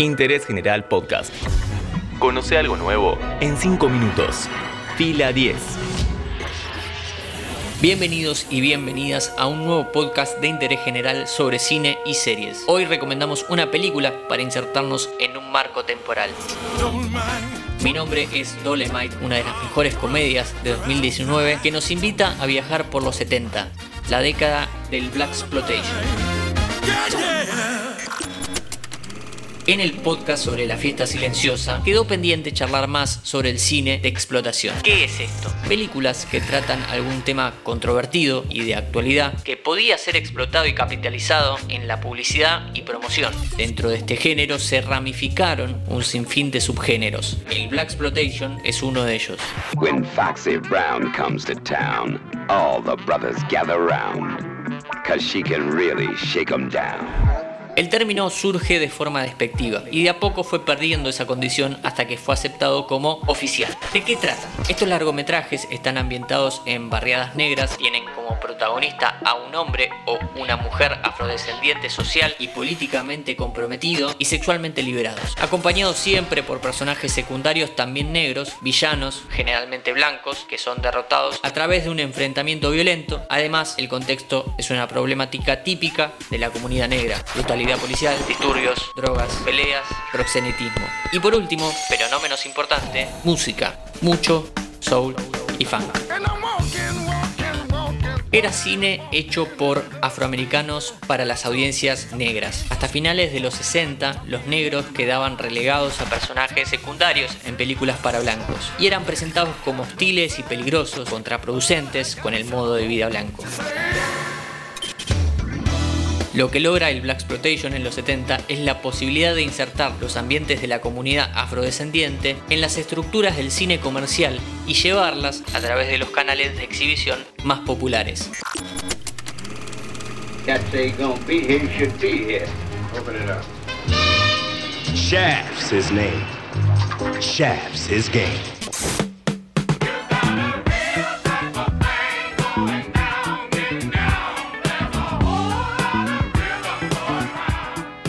Interés General Podcast. Conoce algo nuevo en 5 minutos. Fila 10. Bienvenidos y bienvenidas a un nuevo podcast de interés general sobre cine y series. Hoy recomendamos una película para insertarnos en un marco temporal. Mi nombre es Dolemite, una de las mejores comedias de 2019 que nos invita a viajar por los 70, la década del Black Exploitation. En el podcast sobre la fiesta silenciosa quedó pendiente charlar más sobre el cine de explotación. ¿Qué es esto? Películas que tratan algún tema controvertido y de actualidad que podía ser explotado y capitalizado en la publicidad y promoción. Dentro de este género se ramificaron un sinfín de subgéneros. El Black Exploitation es uno de ellos. When Foxy Brown comes to town, all the brothers gather round, cause she can really shake 'em down. El término surge de forma despectiva y de a poco fue perdiendo esa condición hasta que fue aceptado como oficial. ¿De qué trata? Estos largometrajes están ambientados en barriadas negras, tienen como protagonista a un hombre o una mujer afrodescendiente social y políticamente comprometido y sexualmente liberados, acompañados siempre por personajes secundarios también negros, villanos, generalmente blancos, que son derrotados a través de un enfrentamiento violento. Además, el contexto es una problemática típica de la comunidad negra, policial, disturbios, drogas, peleas, proxenetismo. Y por último, pero no menos importante, música, mucho soul y funk. Era cine hecho por afroamericanos para las audiencias negras. Hasta finales de los 60, los negros quedaban relegados a personajes secundarios en películas para blancos y eran presentados como hostiles y peligrosos, contraproducentes con el modo de vida blanco. Lo que logra el Black Exploitation en los 70 es la posibilidad de insertar los ambientes de la comunidad afrodescendiente en las estructuras del cine comercial y llevarlas a través de los canales de exhibición más populares. Shaft's his name. Shaft's his game.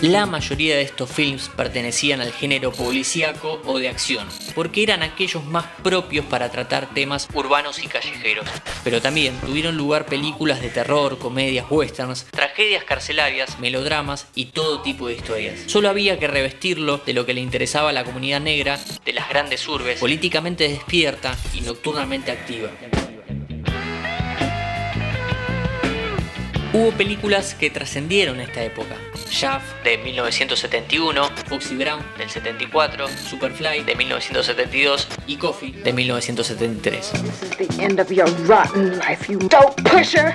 La mayoría de estos films pertenecían al género policíaco o de acción, porque eran aquellos más propios para tratar temas urbanos y callejeros. Pero también tuvieron lugar películas de terror, comedias, westerns, tragedias carcelarias, melodramas y todo tipo de historias. Solo había que revestirlo de lo que le interesaba a la comunidad negra de las grandes urbes, políticamente despierta y nocturnamente activa. Hubo películas que trascendieron esta época. Shaft de 1971, Foxy Brown del 74, Superfly de 1972 y Coffee de 1973. This is the end of your rotten life, you dope pusher.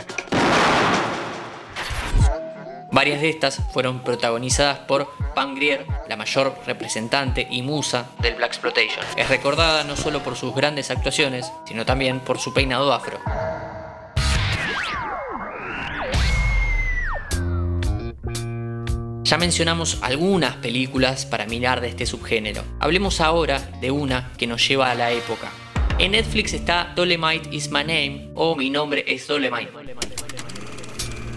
Varias de estas fueron protagonizadas por Pam Grier, la mayor representante y musa del Black Exploitation. Es recordada no solo por sus grandes actuaciones, sino también por su peinado afro. Ya mencionamos algunas películas para mirar de este subgénero. Hablemos ahora de una que nos lleva a la época. En Netflix está Dolemite is my name o Mi nombre es Dolemite.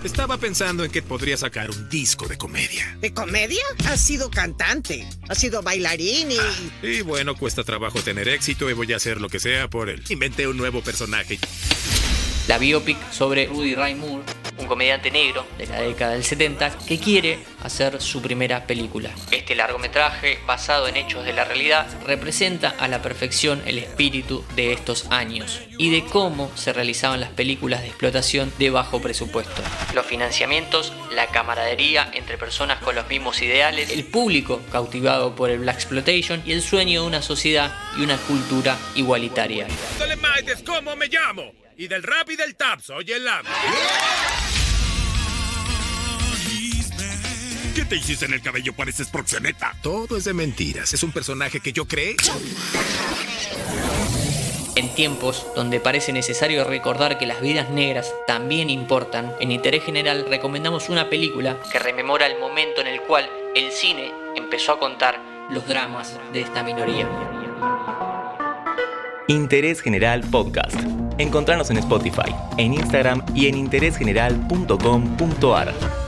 Estaba pensando en que podría sacar un disco de comedia. ¿De comedia? Has sido cantante, has sido bailarín y... Y bueno, cuesta trabajo tener éxito y voy a hacer lo que sea por él. Inventé un nuevo personaje. La biopic sobre Rudy Ray Moore, un comediante negro de la década del 70 que quiere hacer su primera película. Este largometraje, basado en hechos de la realidad, representa a la perfección el espíritu de estos años y de cómo se realizaban las películas de explotación de bajo presupuesto. Los financiamientos, la camaradería entre personas con los mismos ideales, el público cautivado por el Black Exploitation y el sueño de una sociedad y una cultura igualitaria. Como me llamo. Y del rap y del tap soy el. ¿Qué te hiciste en el cabello? Pareces proxeneta. Todo es de mentiras. Es un personaje que yo creé. En tiempos donde parece necesario recordar que las vidas negras también importan, en Interés General recomendamos una película que rememora el momento en el cual el cine empezó a contar los dramas de esta minoría. Interés General Podcast. Encontrarnos en Spotify, en Instagram y en interésgeneral.com.ar.